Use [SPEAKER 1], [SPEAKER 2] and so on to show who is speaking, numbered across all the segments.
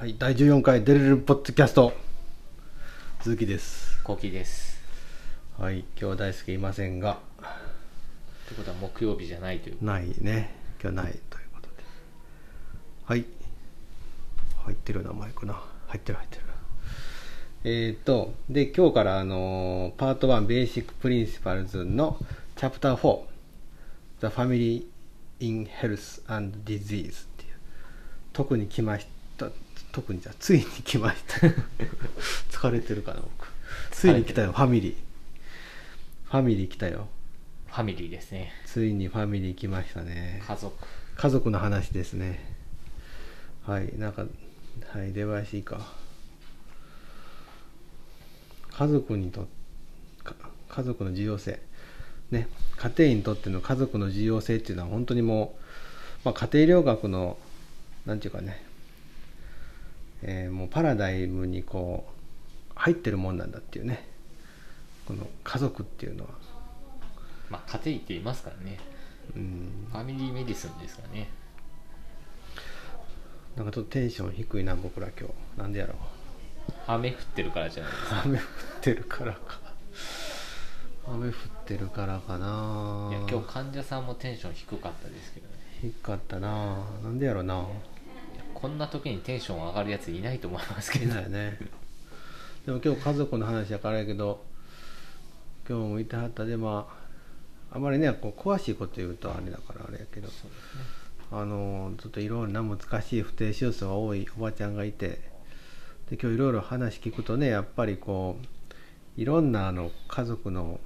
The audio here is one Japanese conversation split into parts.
[SPEAKER 1] はい、第14回デレルポッドキャスト鈴木です。
[SPEAKER 2] コキです
[SPEAKER 1] はい、今日大輔いませんが、
[SPEAKER 2] ってことは木曜日じゃないという
[SPEAKER 1] ないね。今日ないということで。はい。入ってるな、マイクな。入ってる入ってる。えっ、と、で、今日からあのーパート1ベーシックプリンシパルズのチャプター4 The Family in Health and Disease っていう特に来ました特にじゃあついに来ました。疲れてるかな僕。ついに来たよファミリー。ファミリー来たよ。
[SPEAKER 2] ファミリーですね。
[SPEAKER 1] ついにファミリー来ましたね。
[SPEAKER 2] 家族。
[SPEAKER 1] 家族の話ですね。はいなんかはい出囃子か。家族にとか家族の重要性。ね家庭にとっての家族の重要性っていうのは本当にもう、まあ、家庭療学のなんていうかね、えーもうパラダイムにこう入ってるもんなんだっていうね。この家族っていうのは。
[SPEAKER 2] まあ家庭医って言いますからね。
[SPEAKER 1] うん。
[SPEAKER 2] ファミリーメディスンですからね。
[SPEAKER 1] なんかちょっとテンション低いな僕ら今日。なんでやろう。
[SPEAKER 2] 雨降ってるからじゃないですか。
[SPEAKER 1] 雨降ってるからか。雨降ってるからかな。い
[SPEAKER 2] や今日患者さんもテンション低かったですけどね。
[SPEAKER 1] 低かったな。なんでやろうな
[SPEAKER 2] こんな時にテンション上がるやついないと思いますけ
[SPEAKER 1] い
[SPEAKER 2] ど
[SPEAKER 1] ないよね。でも今日家族の話やからやけど今日もいてはったでまああまりねこう詳しいこと言うとあれだからあれやけど
[SPEAKER 2] ね。
[SPEAKER 1] あのちょっといろいろな難しい不定手術が多いおばちゃんがいてで今日いろいろ話聞くとねやっぱりこういろんなあの家族の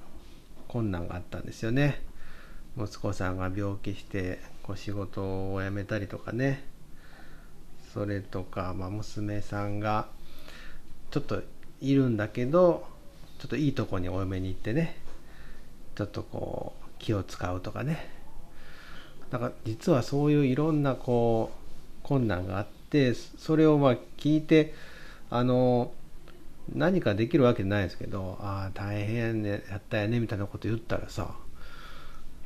[SPEAKER 1] 困難があったんですよね。息子さんが病気してこう仕事を辞めたりとかねそれとか、まあ、娘さんがちょっといるんだけどちょっといいとこにお嫁に行ってねちょっとこう気を使うとかね。なんか実はそういういろんなこう困難があってそれをまあ聞いてあの何かできるわけじゃないですけどああ大変ねやったよねみたいなこと言ったらさ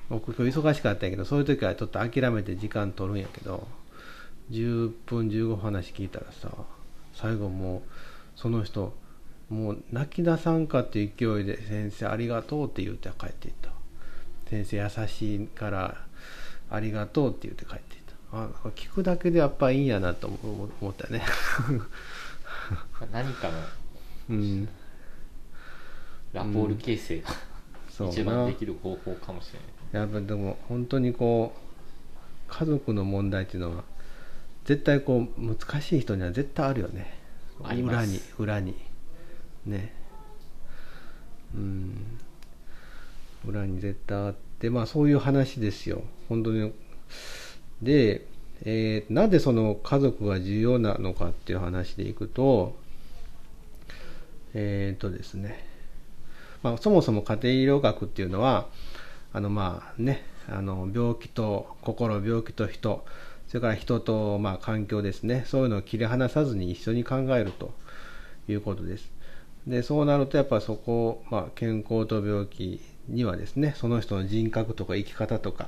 [SPEAKER 1] 僕今日忙しかったんやけどそういう時はちょっと諦めて時間取るんやけど10分15分話聞いたらさ最後もうその人もう泣き出さんかっていう勢いで「先生ありがとう」って言って帰っていった。先生優しいからありがとうって言って帰っていった。あ聞くだけでやっぱいいんやなと思思ったよね。
[SPEAKER 2] まあ何かの
[SPEAKER 1] うん。
[SPEAKER 2] ラポール形成が、
[SPEAKER 1] そう
[SPEAKER 2] 一番
[SPEAKER 1] な
[SPEAKER 2] できる方法かもしれない。
[SPEAKER 1] やっぱでも本当にこう家族の問題っていうのは絶対こう難しい人には絶対あるよね。裏に裏に。ね。うん。裏に絶対あってまあそういう話ですよ。本当に。で、えーなんでその家族が重要なのかっていう話でいくとえっ、とですね。まあ、そもそも家庭医療学っていうのはあのまあねあの病気と心病気と人それから人とまあ環境ですね。そういうのを切り離さずに一緒に考えると。いうことです。でそうなるとやっぱそこ、まあ、健康と病気にはですねその人の人格とか生き方とか、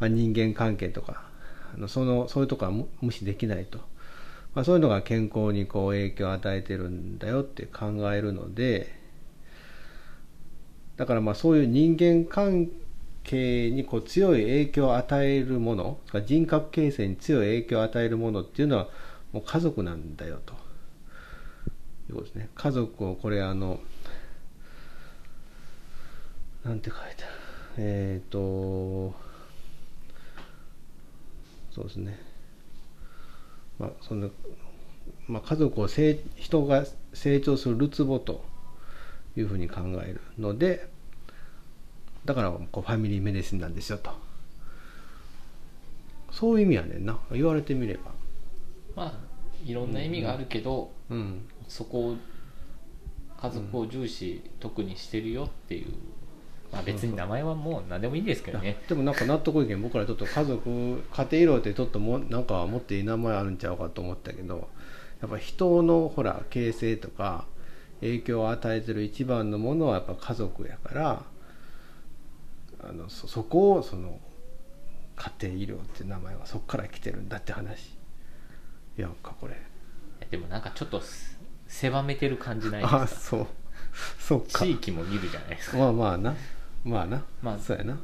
[SPEAKER 1] まあ、人間関係とかあのそのそういうとこは無視できないと、まあ、そういうのが健康にこう影響を与えてるんだよって考えるのでだからまあそういう人間関係経営にこう強い影響を与えるもの人格形成に強い影響を与えるものっていうのはもう家族なんだよと。いうことですね。家族をこれあのなんて書いてある？えっ、とそうですね。まあそのまあ、家族を成人が成長するるつぼというふうに考えるのでだからこうファミリーメディシンなんですよと。そういう意味やねんな。言われてみれば。
[SPEAKER 2] まあいろんな意味があるけど、
[SPEAKER 1] うん。
[SPEAKER 2] そこを家族を重視、特にしてるよっていう、まあ、別に名前はもう何でもいいですけどね。
[SPEAKER 1] でもなんか納得いけん。僕らちょっと家族家庭医療ってちょっともなんかもっといい名前あるんちゃうかと思ったけどやっぱ人のほら形成とか影響を与えてる一番のものはやっぱ家族やからあのそそこをその家庭医療って名前はそこから来てるんだって話。やんかこれ。
[SPEAKER 2] やでもなんかちょっとす狭めてる感じないですか？
[SPEAKER 1] あそう。そうか。
[SPEAKER 2] 地域も見るじゃないですか。
[SPEAKER 1] まあまあな。まあな。
[SPEAKER 2] まあ
[SPEAKER 1] そうやな。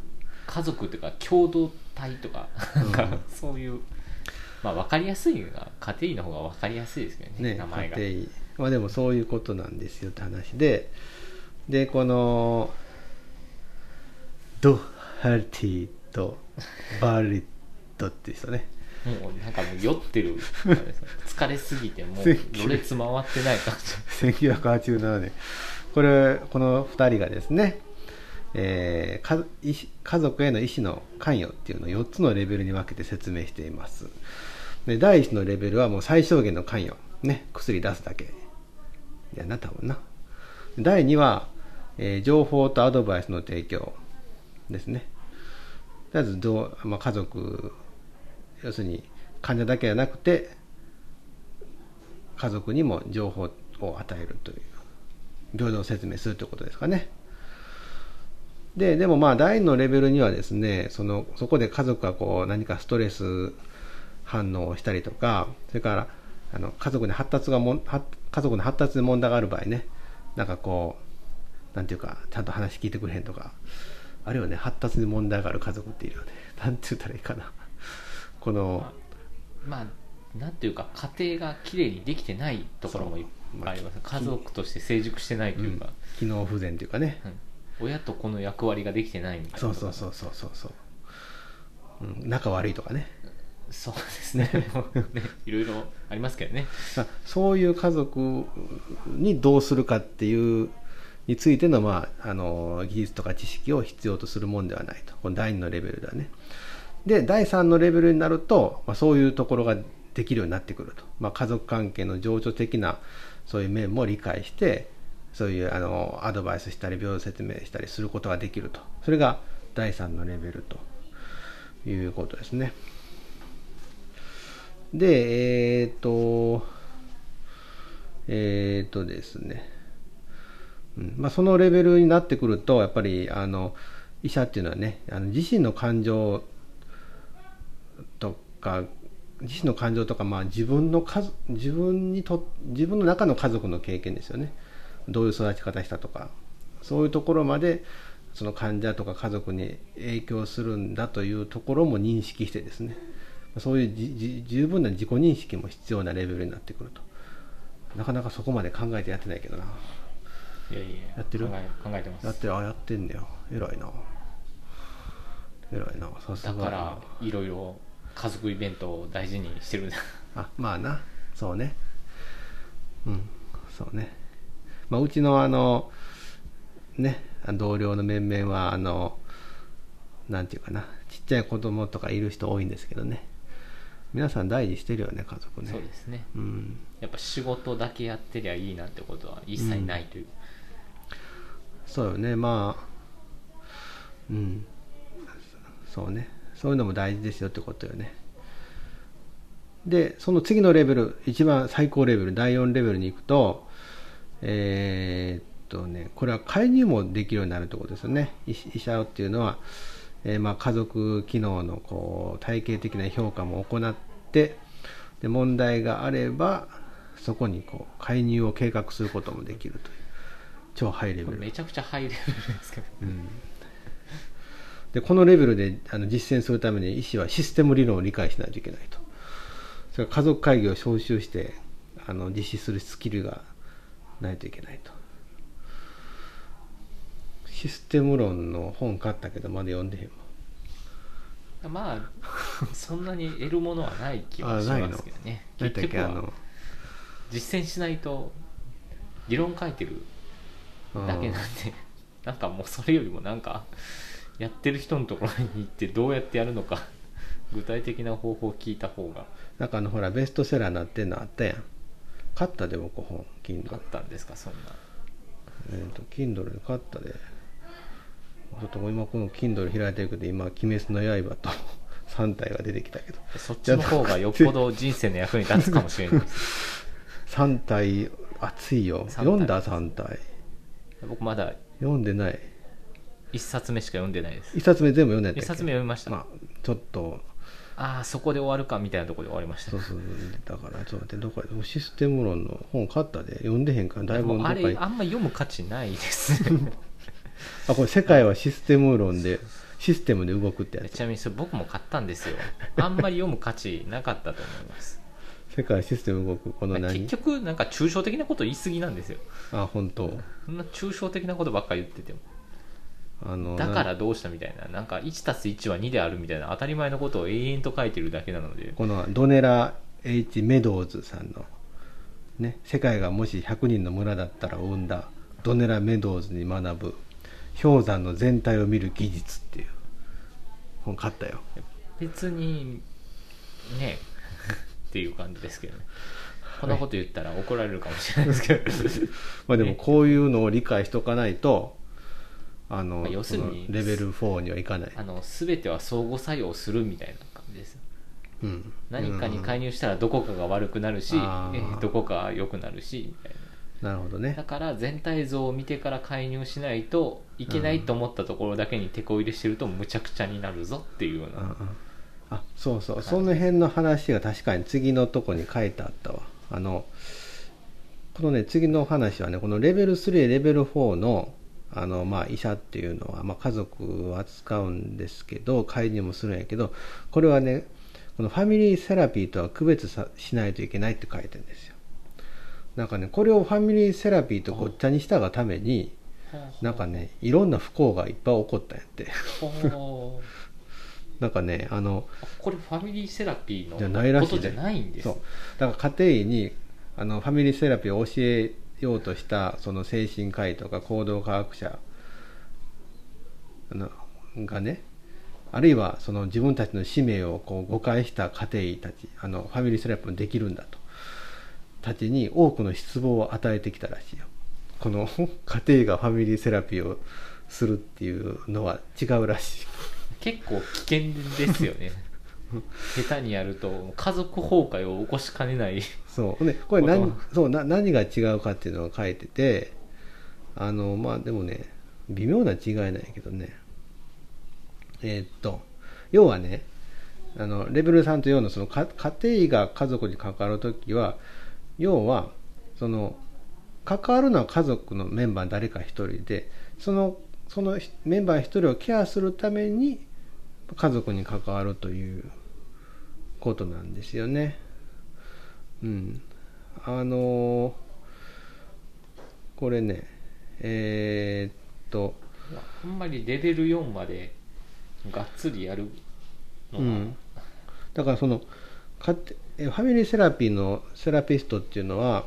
[SPEAKER 2] 家族というか共同体とかなんかそういう、まあ分かりやすいのが家庭医の方が分かりやすいですけどね
[SPEAKER 1] ね
[SPEAKER 2] 名前が。
[SPEAKER 1] 家庭医。まあでもそういうことなんですよって話で。でこのドハルティとバーリットって人ね。
[SPEAKER 2] もうなんかもう酔ってる疲れすぎてもう ろれつ回ってない感じ。
[SPEAKER 1] 1987年。これこの2人がですね、えー家族への医師の関与っていうのを4つのレベルに分けて説明しています。で第1のレベルはもう最小限の関与。ね薬出すだけ。やな多分な。第2は、えー情報とアドバイスの提供ですね。とりあえずどう、まあ、家族要するに患者だけじゃなくて家族にも情報を与えるという平等説明するということですかね。ででもまあ第2のレベルにはですねそのそこで家族がこう何かストレス反応をしたりとかそれからあの家族に発達がも家族の発達に問題がある場合ねなんかこうなんていうかちゃんと話聞いてくれへんとかあるよね発達に問題がある家族っているよねなんて言ったらいいかな。この
[SPEAKER 2] まあなんていうか家庭がきれいにできてないところもいっぱいあります。家族として成熟してないというか、
[SPEAKER 1] 機能不全というかね。
[SPEAKER 2] うん。親と子の役割ができてないみたいな
[SPEAKER 1] そうそうそうそうそうそう、うん、仲悪いとかね。
[SPEAKER 2] そうですね。ねいろいろありますけどね。
[SPEAKER 1] まあそういう家族にどうするかっていうについての,、まあ、あの技術とか知識を必要とするもんではないと。この第2のレベルではね。で第3のレベルになると、まあ、そういうところができるようになってくると、まあ、家族関係の情緒的なそういう面も理解してそういうあのアドバイスしたり病説明したりすることができると。それが第3のレベルということですね。でえっ、とえっ、とですね、まあ、そのレベルになってくるとやっぱりあの医者っていうのはねあの自身の感情とか自身の感情とか、まあ、自分の家自分にと自分の中の家族の経験ですよね。どういう育ち方したとかそういうところまでその患者とか家族に影響するんだというところも認識してですね。そういう十分な自己認識も必要なレベルになってくると。なかなかそこまで考えてやってないけどな。い
[SPEAKER 2] やいや
[SPEAKER 1] やってる？
[SPEAKER 2] 考え考えてます。
[SPEAKER 1] やってる？あやってんだよ。偉いな。偉いな。さすが。
[SPEAKER 2] だからいろいろ家族イベントを大事にしてる
[SPEAKER 1] あまあな。そうね。うん。そうね。まあうちのあのね同僚の面々はあのなんていうかな。ちっちゃい子供とかいる人多いんですけどね。皆さん大事してるよね家族ね。
[SPEAKER 2] そうですね。
[SPEAKER 1] うん。
[SPEAKER 2] やっぱ仕事だけやってりゃいいなんてことは一切ないという、
[SPEAKER 1] そうよねまあうん。そうね。そういうのも大事ですよってことよね。でその次のレベル一番最高レベル第4レベルに行くとえーっとねこれは介入もできるようになるってことですよね。医医者っていうのは、えーまあ、家族機能のこう体系的な評価も行ってで問題があればそこにこう介入を計画することもできるという。超ハイレベル。
[SPEAKER 2] めちゃくちゃハイレベルですけど。
[SPEAKER 1] でこのレベルであの実践するために医師はシステム理論を理解しないといけないと。それ家族会議を招集してあの実施するスキルがないといけないと。システム論の本買ったけどまだ読んでへんわ
[SPEAKER 2] まあそんなに得るものはない気はしますけどね。結局は実践しないと理論書いてるだけなんで なんかもうそれよりもなんかやってる人のところに行ってどうやってやるのか具体的な方法を聞いた方が。
[SPEAKER 1] なんかあのほらベストセラーになってんのあったやん。買ったで僕本 Kindle
[SPEAKER 2] あったんですかそんな。
[SPEAKER 1] えっ、と Kindle で買ったで。ちょっと今この Kindle 開いてるけど今「鬼滅の刃」と 3体が出てきたけど。
[SPEAKER 2] そっちの方がよっぽど人生の役に立つかもしれないです。
[SPEAKER 1] 3体熱いよ。読んだ3体
[SPEAKER 2] 僕まだ
[SPEAKER 1] 読んでない。
[SPEAKER 2] 1冊目しか読んでないです。
[SPEAKER 1] 1冊目全部読んでたっけ？
[SPEAKER 2] 一冊目読みました。
[SPEAKER 1] まあちょっと。
[SPEAKER 2] ああそこで終わるかみたいなところで終わりました。
[SPEAKER 1] そうそうだからちょっと待ってどこやシステム論の本買ったで。読んでへんからだいぶ
[SPEAKER 2] あれあんま読む価値ないです。
[SPEAKER 1] あこれ世界はシステム論でシステムで動くってやつ。
[SPEAKER 2] ちなみにそれ僕も買ったんですよ。あんまり読む価値なかったと思います
[SPEAKER 1] 世界はシステム動く。この何？
[SPEAKER 2] 結局なんか抽象的なこと言い過ぎなんですよ。
[SPEAKER 1] あ本当。
[SPEAKER 2] そんな抽象的なことばっかり言ってても。
[SPEAKER 1] あの
[SPEAKER 2] だからどうしたみたいな。なんか 1+1 は2であるみたいな当たり前のことを永遠と書いてるだけなので。
[SPEAKER 1] このドネラ H メドウズさんの、ね、世界がもし100人の村だったらを生んだドネラ・メドウズに学ぶ氷山の全体を見る技術っていう本買ったよ。
[SPEAKER 2] 別にねっていう感じですけどね。こんなこと言ったら怒られるかもしれないですけど。
[SPEAKER 1] まあでもこういうのを理解しとかないとあの、
[SPEAKER 2] まあ要するに
[SPEAKER 1] レベル4にはいかない、
[SPEAKER 2] あの全ては相互作用するみたいな感じです
[SPEAKER 1] うん、
[SPEAKER 2] 何かに介
[SPEAKER 1] 入、
[SPEAKER 2] 入したらどこかが悪くなるし、どこか良くなるしみたいな。
[SPEAKER 1] なるほどね。
[SPEAKER 2] だから全体像を見てから介入しないといけないと思ったところだけに手こ入れしてるとむちゃくちゃになるぞっていうような、
[SPEAKER 1] あそうそう。その辺の話が確かに次のとこに書いてあったわ。あのこのね次の話はねこのレベル3レベル4のあの、まあ、医者っていうのは、まあ、家族を扱うんですけど介入もするんやけどこれはねこのファミリーセラピーとは区別さしないといけないって書いてるんですよ。なんかねこれをファミリーセラピーとごっちゃにしたがためになんかねいろんな不幸がいっぱい起こったんやってなんかねあの
[SPEAKER 2] これファミリーセラピーの
[SPEAKER 1] じゃないらしいね。
[SPEAKER 2] ことじゃないんです。
[SPEAKER 1] そう。だから家庭医にあのファミリーセラピーを教えようとしたその精神科医とか行動科学者がねあるいはその自分たちの使命をこう誤解した家庭医たちあのファミリーセラピーもできるんだと。たちに多くの失望を与えてきたらしいよ。この家庭医がファミリーセラピーをするっていうのは違うらしい
[SPEAKER 2] 結構危険ですよね。下手にやると家族崩壊を起こしかねない。
[SPEAKER 1] そう。ねこれ何そうな何が違うかっていうのが書いててあのまあでもね微妙な違いなんやけどね。えーっと要はねあのレベル3と4のそのか家庭医が家族に関わるときは要はその関わるのは家族のメンバー誰か一人でそのそのメンバー一人をケアするために家族に関わるということなんですよね。うん、あのーこれねえーっと、
[SPEAKER 2] あんまりレベル4までがっつりやるのが、
[SPEAKER 1] うん、だからそのかファミリーセラピーのセラピストっていうのは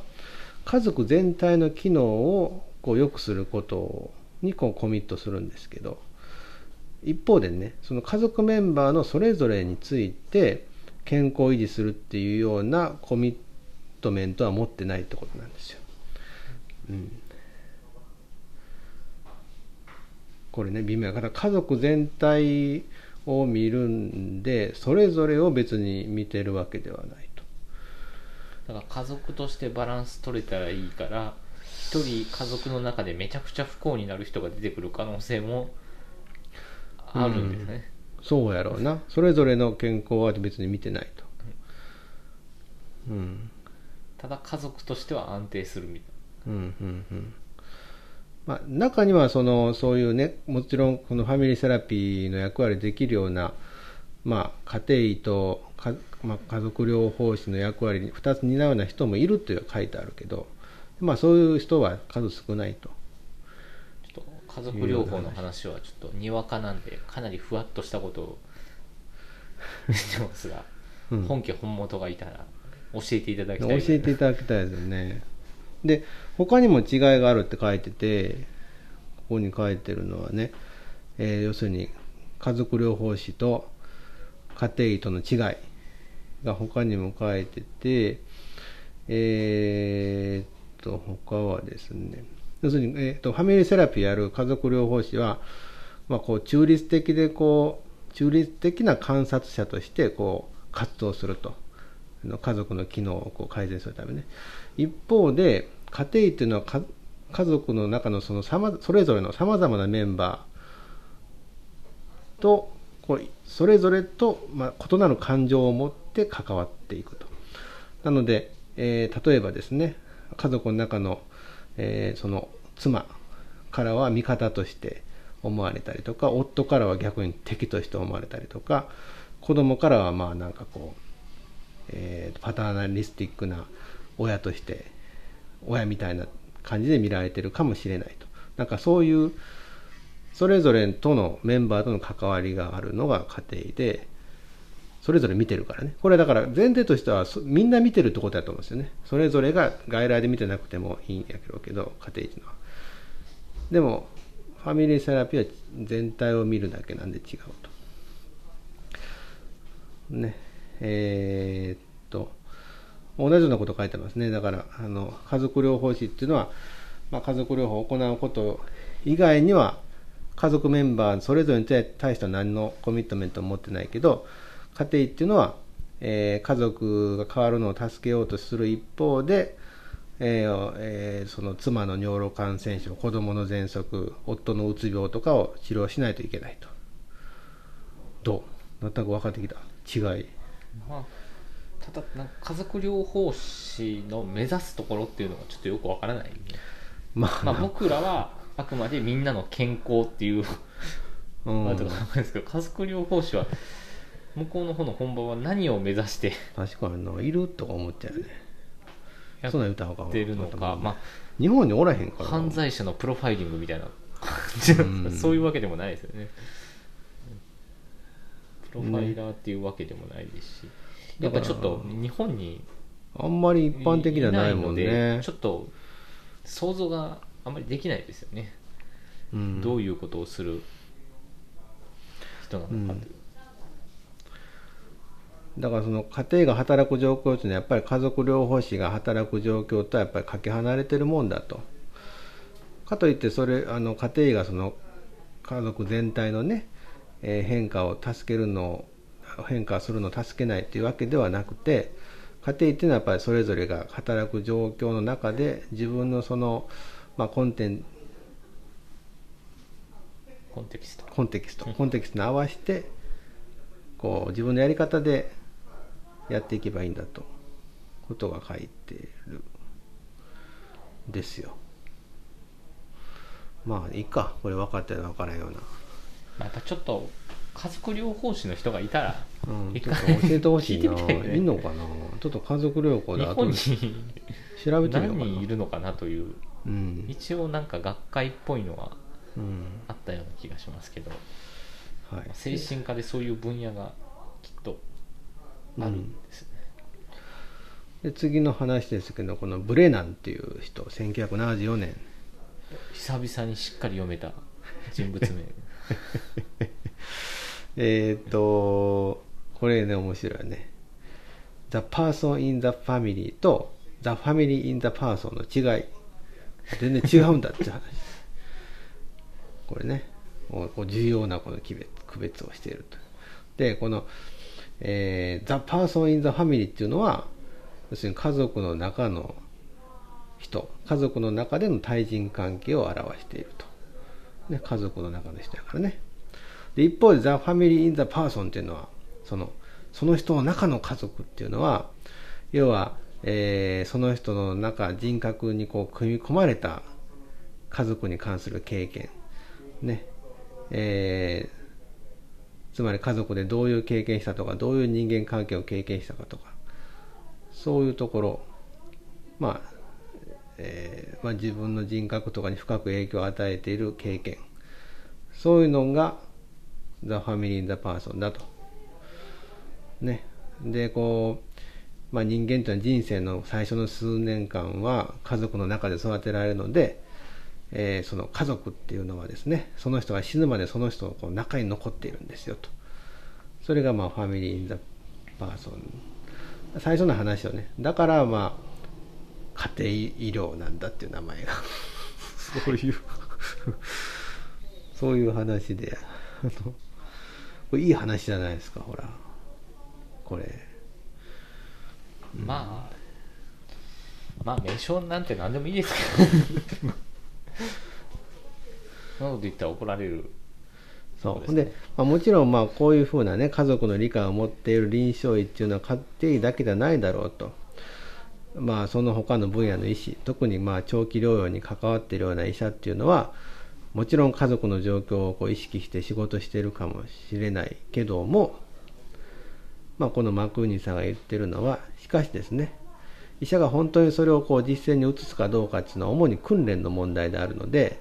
[SPEAKER 1] 家族全体の機能をこう良くすることにこうコミットするんですけど一方でねその家族メンバーのそれぞれについて健康を維持するっていうようなコミットメントは持ってないってことなんですよ。うんこれね微妙だから家族全体を見るんでそれぞれを別に見てるわけではないと。
[SPEAKER 2] だから家族としてバランス取れたらいいから一人家族の中でめちゃくちゃ不幸になる人が出てくる可能性もあるんですね、
[SPEAKER 1] そうやろうな。それぞれの健康は別に見てないと。うん。
[SPEAKER 2] ただ家族としては安定するみたい
[SPEAKER 1] うんうんうん。まあ、中にはそのそういうねもちろんこのファミリーセラピーの役割できるような、まあ、家庭医とか、まあ、家族療法士の役割に2つ担うような人もいるという書いてあるけど、まあ、そういう人は数少ないと。
[SPEAKER 2] 家族療法の話はちょっとにわかなんでかなりふわっとしたことをしてますが、
[SPEAKER 1] うん。
[SPEAKER 2] 本家本元がいたら教えていただき
[SPEAKER 1] 教
[SPEAKER 2] たい
[SPEAKER 1] えていただきたいですよね。で他にも違いがあるって書いててここに書いてるのはね、えー要するに家族療法士と家庭医との違いが他にも書いててえーっと他はですね要するに、えーっとファミリーセラピーやる家族療法士は、まあ、こう中立的でこう中立的な観察者としてこう活動すると家族の機能をこう改善するためね一方で家庭医っていうのはか家族の中のそのさまそれぞれのさまざまなメンバーとこうそれぞれと、まあ、異なる感情を持って関わっていくと。なので、えー、例えばですね家族の中の、えー、その妻からは味方として思われたりとか夫からは逆に敵として思われたりとか子供からはまあなんかこう、えー、パターナリスティックな親として親みたいな感じで見られてるかもしれないと。なんかそういうそれぞれとのメンバーとの関わりがあるのが家庭でそれぞれ見てるからね。これだから前提としてはみんな見てるってことだと思うんですよね。それぞれが外来で見てなくてもいいんやけど家庭のは。でもファミリーセラピーは全体を見るだけなんで違うと。ね。えー、っと同じようなこと書いてますね。だからあの家族療法士っていうのは、まあ、家族療法を行うこと以外には家族メンバーそれぞれに対しては何のコミットメントを持ってないけど家庭っていうのは、えー、家族が変わるのを助けようとする一方で、えーえー、その妻の尿路感染症子供の喘息夫のうつ病とかを治療しないといけないと。どう？なんとなく分かってきた？違い、
[SPEAKER 2] まあ、ただなんか家族療法士の目指すところっていうのがちょっとよくわからない、ね、まあ、まあ、僕らはあくまでみんなの健康っていう、うん、まあ、とかですけど家族療法士は向こうの方の本場は何を目指して
[SPEAKER 1] 確かにないるとか思っちゃうよね。そんな歌
[SPEAKER 2] うかってるのか、まあ、
[SPEAKER 1] 日本におらへんから。
[SPEAKER 2] 犯罪者のプロファイリングみたいな。感じ、うん、そういうわけでもないですよね。プロファイラーっていうわけでもないですし、ね、やっぱちょっと日本に
[SPEAKER 1] あんまり一般的じゃないもんね。
[SPEAKER 2] ちょっと想像があんまりできないですよね、うん、どういうことをする人なのかという、
[SPEAKER 1] だからその家庭が働く状況というのはやっぱり家族療法士が働く状況とはやっぱりかけ離れてるもんだと。かといってそれあの家庭がその家族全体のね、えー、変化を助けるのを変化するのを助けないというわけではなくて家庭っていうのはやっぱりそれぞれが働く状況の中で自分のその、まあ、コンテン
[SPEAKER 2] コンテキスト
[SPEAKER 1] コンテキストコンテキストに合わせてこう自分のやり方でやっていけばいいんだとことが書いてる。ですよ。まあいいか。これ分かってるの分からんような。
[SPEAKER 2] またちょっと家族療法士の人がいたら、
[SPEAKER 1] うん、ちょっと教えてほしいな。いいのかな。ちょっと家族療法で
[SPEAKER 2] 後に調べてみようかな。何人いるのかなという、うん、一応なんか学会っぽいのはあったような気がしますけど、はい、精神科でそういう分野がきっとあるんですね、
[SPEAKER 1] うん、で次の話ですけどこのブレナンっていう人1974年。
[SPEAKER 2] 久々にしっかり読めた人物名。
[SPEAKER 1] えっとこれね面白いね。The person in the family と The family in the person の違い。全然違うんだって話。これね重要なこの区別をしていると。でこのえー、The Person in the Family っていうのは、要するに家族の中の人、家族の中での対人関係を表していると。ね、家族の中の人やからね。で、一方で The Family in the Person っていうのは、その、その人の中の家族っていうのは、要は、えー、その人の中、人格にこう組み込まれた家族に関する経験、ね、えー、つまり家族でどういう経験したとかどういう人間関係を経験したかとかそういうところまあ、えー、まあ、自分の人格とかに深く影響を与えている経験そういうのが The Family in the Person だと。ね。で、こう、まあ、人間というのは人生の最初の数年間は家族の中で育てられるので、えー、その家族っていうのはですねその人が死ぬまでその人のこう中に残っているんですよと。それがまあ family in the person。最初の話をねだからまあ家庭医療なんだっていう名前が。そういう。そういう話で。これいい話じゃないですかほら。これ、
[SPEAKER 2] まあまあ名称なんて何でもいいですけど そんなこと言ったら怒られる。
[SPEAKER 1] そう。で、まあ、もちろんまあこういうふうなね家族の理解を持っている臨床医っていうのは家庭医だけじゃないだろうと。まあその他の分野の医師特にまあ長期療養に関わっているような医者っていうのはもちろん家族の状況をこう意識して仕事してるかもしれないけどもまあこのマクーニーさんが言ってるのはしかしですね医者が本当にそれをこう実践に移すかどうかっていうのは主に訓練の問題であるので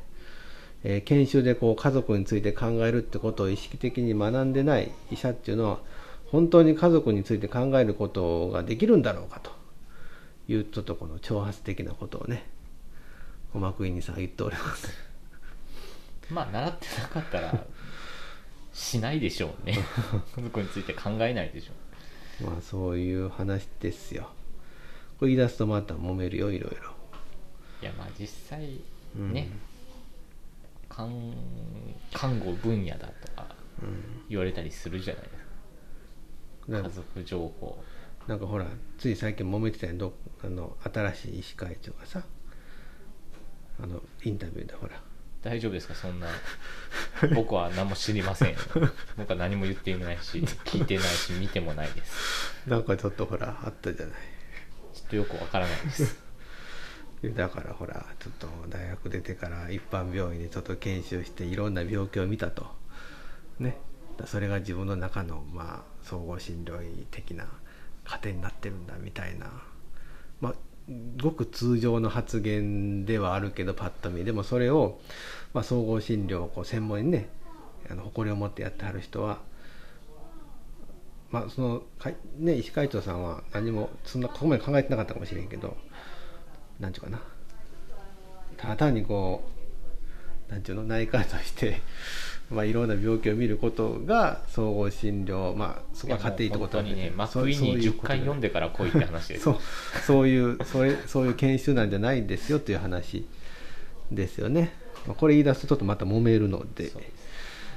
[SPEAKER 1] えー、研修でこう家族について考えるってことを意識的に学んでない医者っていうのは本当に家族について考えることができるんだろうかというちょっとこの挑発的なことをね小幕院さんは言っております
[SPEAKER 2] まあ習ってなかったらしないでしょうね。家族について考えないでしょ
[SPEAKER 1] う。まあそういう話ですよこれ言い出すとまた揉めるよいろいろ。
[SPEAKER 2] いやまあ実際ね、うん。看看護分野だとか言われたりするじゃないですか、家族情報。
[SPEAKER 1] なんかほらつい最近揉めてたやんどあの新しい医師会長がさ。あのインタビューでほら。
[SPEAKER 2] 大丈夫ですかそんな。僕は何も知りません 僕は何も言っていないし聞いてないし見てもないです。
[SPEAKER 1] なんかちょっとほらあったじゃない
[SPEAKER 2] っとよくわからないです。
[SPEAKER 1] だからほらちょっと大学出てから一般病院でちょっと研修していろんな病気を見たと。ね。それが自分の中のまあ総合診療医的な糧になってるんだみたいな。まあごく通常の発言ではあるけどパッと見。でもそれを、まあ、総合診療をこう専門にねあの誇りを持ってやってはる人はまあそのね医師会長さんは何もそんなここまで考えてなかったかもしれんけどなんていうかな。ただ単にこうなんていうの内科として まあいろんな病気を見ることが総合診療まあそこは家庭医ってこと
[SPEAKER 2] にねマクイに10回読んでから来いって話です
[SPEAKER 1] そうそういうそれそういう研修なんじゃないんですよという話ですよね、まあ、これ言い出すとちょっとまた揉めるので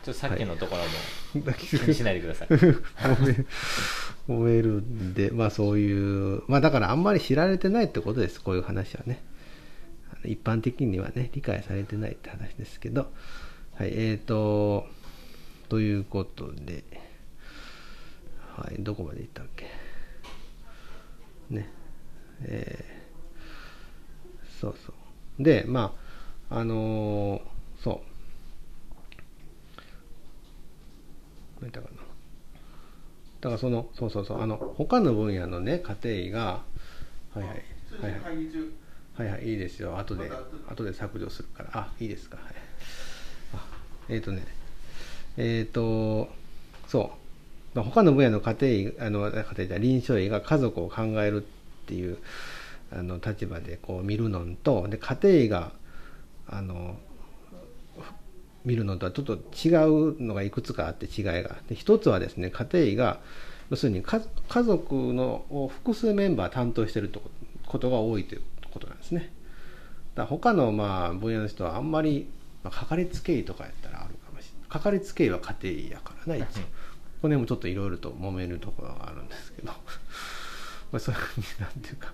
[SPEAKER 1] ちょっ
[SPEAKER 2] とさっきのところも気にしないでください
[SPEAKER 1] 揉めるんで、まあそういう、まあだからあんまり知られてないってことです、こういう話はね。一般的にはね、理解されてないって話ですけど、はい、えーと、ということで、はい、どこまでいったっけ？ね、えー、そうそう。で、まあ、あのー、そう。どういったかな。だからそのそうそうそうあの他の分野のね家庭医がはいはいはいはい。はいはいいいですよ。後で後で削除するから。あいいですか。はい。えっ、ー、とねえっ、ー、とそう。他の分野の家庭医あの家庭医臨床医が家族を考えるっていうあの立場でこう見るのとで家庭医があの見るのとはちょっと違うのがいくつかあって違いが。で一つはですね家庭医が要するに家族の複数メンバー担当していることが多いということなんですね。だ他のまあ分野の人はあんまり、まあ、かかりつけ医とかやったらあるかもしれない。かかりつけ医は家庭医やからな一応。この辺もちょっといろいろと揉めるところがあるんですけど。まあそういうふうになんていうか。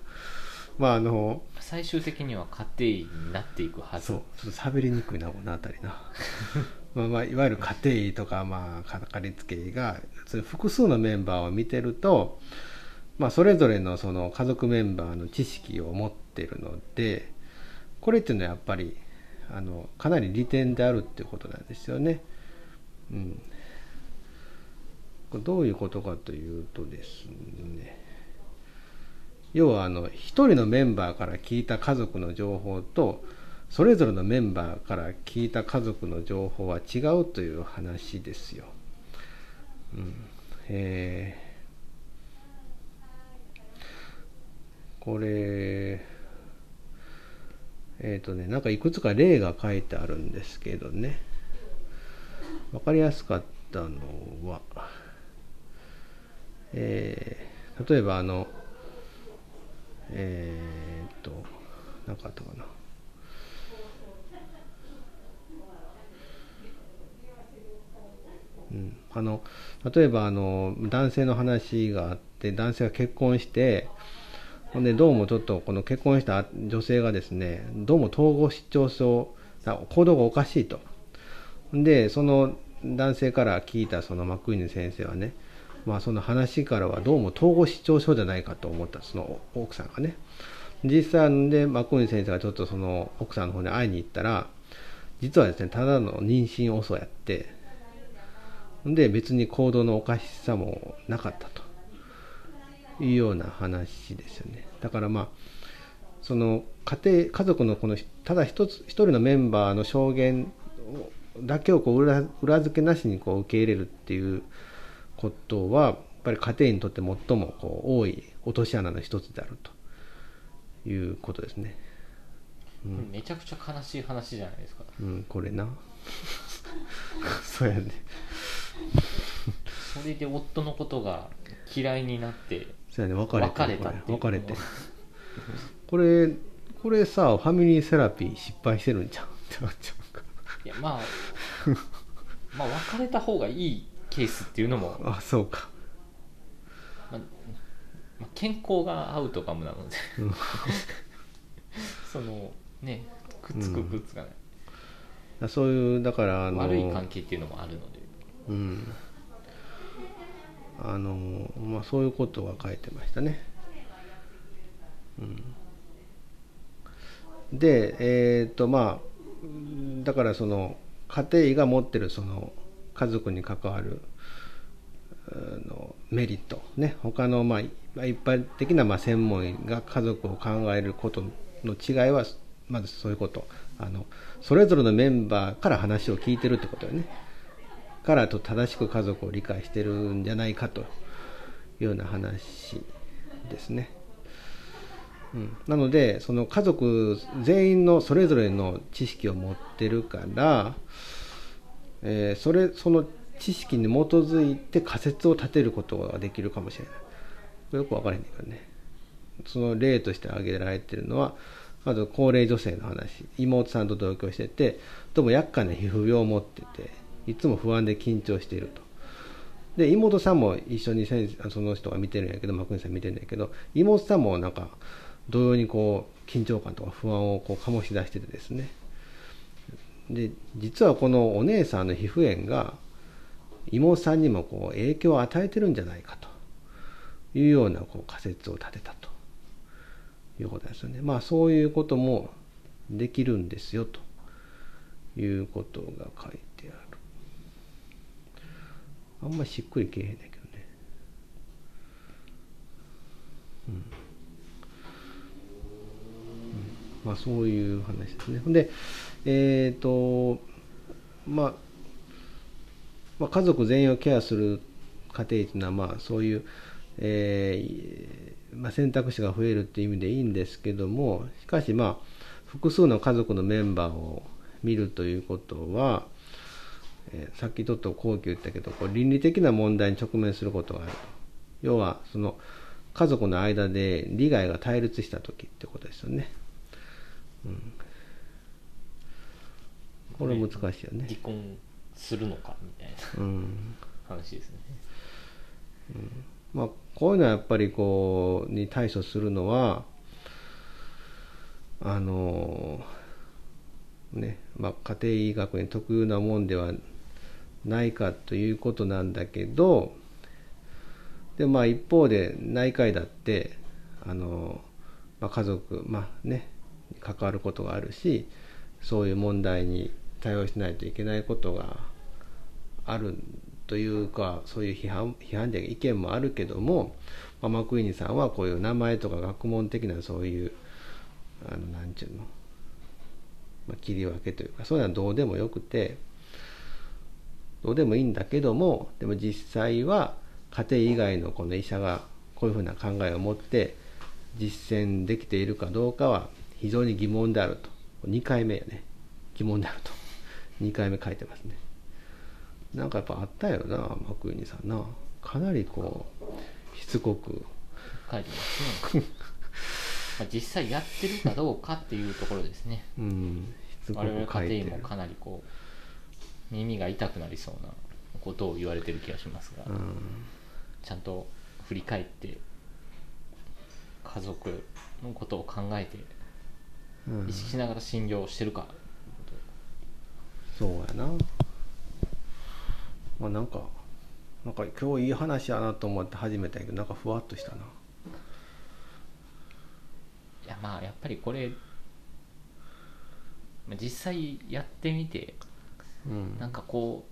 [SPEAKER 1] まああの
[SPEAKER 2] 最終的には家庭医になっていくはず。
[SPEAKER 1] そう。ちょっと喋りにくいなこの辺りな。まあまあいわゆる家庭医とかまあかかりつけ医が複数のメンバーを見てるとまあそれぞれのその家族メンバーの知識を持ってるのでこれっていうのはやっぱりあのかなり利点であるっていうことなんですよね。うん、どういうことかというとですね要はあの一人のメンバーから聞いた家族の情報とそれぞれのメンバーから聞いた家族の情報は違うという話ですよ。うん、えー、これえっ、ー、とねなんかいくつか例が書いてあるんですけどね。分かりやすかったのはえー、例えばあのえー、っと何かあったかな。うん、あの例えばあの男性の話があって男性が結婚してほんでどうもちょっとこの結婚した女性がですねどうも統合失調症行動がおかしいと。でその男性から聞いたそのマクイーン先生はねまあその話からはどうも統合失調症じゃないかと思ったその奥さんがね。実際でマクイーン先生がちょっとその奥さんの方に会いに行ったら実はですねただの妊娠遅やってで別に行動のおかしさもなかったと。いうような話ですよね。だからまあその家庭家族のこのただ一つ一人のメンバーの証言だけをこう裏裏付けなしにこう受け入れるっていうことはやっぱり家庭にとって最もこう多い落とし穴の一つであるということですね。
[SPEAKER 2] うん、めちゃくちゃ悲しい話じゃないですか。
[SPEAKER 1] うん、これな。そうやね。
[SPEAKER 2] それで夫のことが嫌いになって、
[SPEAKER 1] そうやね、別れ
[SPEAKER 2] 別れた
[SPEAKER 1] 別れて。これ、これさ、ファミリーセラピー失敗してるんちゃう？って思っちゃうか。
[SPEAKER 2] いや、まあ、まあ、別れた方がいいケースっていうのも、
[SPEAKER 1] あ、そうか。
[SPEAKER 2] まあ、まあ、健康がアウトかもなので その、ね、くっつくくっつかない。
[SPEAKER 1] うん、そういう、だから
[SPEAKER 2] あの、悪い関係っていうのもあるので。
[SPEAKER 1] うん。あの、まあ、そういうことが書いてましたね。うん、でえっ、とまあだからその家庭医が持ってるその家族に関わるのメリットね。他のまあ一般的なまあ専門医が家族を考えることの違いはまずそういうこと。あのそれぞれのメンバーから話を聞いてるってことよね。からと正しく家族を理解してるんじゃないかというような話ですね。うん、なのでその家族全員のそれぞれの知識を持ってるから、えー、それその知識に基づいて仮説を立てることができるかもしれない。よく分からへんけどね。その例として挙げられてるのはまず高齢女性の話。妹さんと同居しててどうも厄介な皮膚病を持ってていつも不安で緊張していると。で妹さんも一緒に先生その人が見てるんやけどマクニさん見てるんやけど妹さんもなんか同様にこう緊張感とか不安をこう醸し出しててですね。で実はこのお姉さんの皮膚炎が妹さんにもこう影響を与えてるんじゃないかと。いうようなこう仮説を立てたと。いうことですよね。まあそういうこともできるんですよと。いうことが書いてある。あんまりしっくりけえへんねんけどね。うん。まあ、そういう話ですね。で、えっ、ー、と、まあ、まあ、家族全員をケアする家庭というのは、まあ、そういう、えー、まあ、選択肢が増えるっていう意味でいいんですけども、しかし、まあ、複数の家族のメンバーを見るということは、えー、さっきちょっと後期言ったけど、こう倫理的な問題に直面することがあると。要は、その、家族の間で利害が対立した時ってことですよね。これ難しいよね。
[SPEAKER 2] 離婚するのかみたいな、うん、話ですね、
[SPEAKER 1] うん、まあこういうのはやっぱりこうに対処するのはあのねまあ家庭医学に特有なもんではないかということなんだけどでまあ一方で内科医だってあの、まあ、家族まあね関わることがあるしそういう問題に対応しないといけないことがあるというかそういう批判批判的意見もあるけども、まあ、マクイーニさんはこういう名前とか学問的なそういうあのなんちゅうの、まあ、切り分けというかそういうのはどうでもよくてどうでもいいんだけどもでも実際は家庭以外のこの医者がこういうふうな考えを持って実践できているかどうかは非常に疑問であると。2回目やね。疑問であると。2回目書いてますね。なんかやっぱあったよなマクイニさんな。かなりこうしつこく。
[SPEAKER 2] 書いてますね。まあ実際やってるかどうかっていうところですね。うんしつこく書いて我々家庭もかなりこう耳が痛くなりそうなことを言われてる気がしますが、うん、ちゃんと振り返って家族のことを考えて意識しながら診療してるか、
[SPEAKER 1] そうやな。まあなんかなんか今日いい話やなと思って始めたけどなんかふわっとしたな。い
[SPEAKER 2] やまあやっぱりこれまあ実際やってみて
[SPEAKER 1] うん。
[SPEAKER 2] なんかこ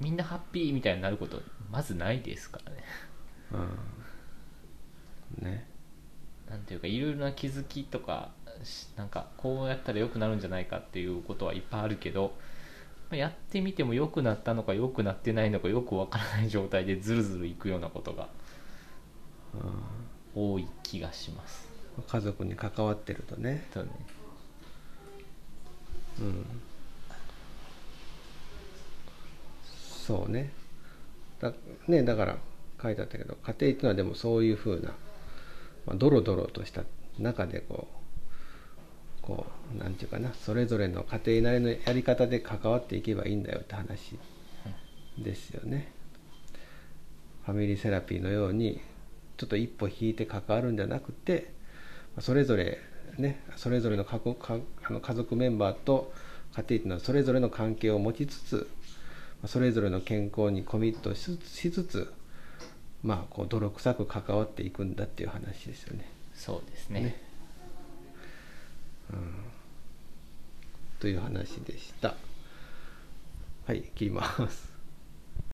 [SPEAKER 2] うみんなハッピーみたいになることまずないですからね。
[SPEAKER 1] うん。ね。
[SPEAKER 2] なんていうかいろいろな気づきとかしなんかこうやったら良くなるんじゃないかっていうことはいっぱいあるけどまあやってみても良くなったのか良くなってないのかよくわからない状態でズルズルいくようなことが多い気がします。
[SPEAKER 1] 家族に関わってるとね。
[SPEAKER 2] そうね。
[SPEAKER 1] うん。そうね。だねだから書いてあったけど家庭っていうのはでもそういうふうな、まあ、ドロドロとした中でこうこうなんていうかなそれぞれの家庭なりのやり方で関わっていけばいいんだよって話ですよね。ファミリーセラピーのようにちょっと一歩引いて関わるんじゃなくてそれぞれねそれぞれの家あの家族メンバーと家庭っていうのはそれぞれの関係を持ちつつそれぞれの健康にコミットしつつしつつまあこう泥臭く関わっていくんだっていう話ですよね。
[SPEAKER 2] そうですね
[SPEAKER 1] ねという話でした。はい切ります。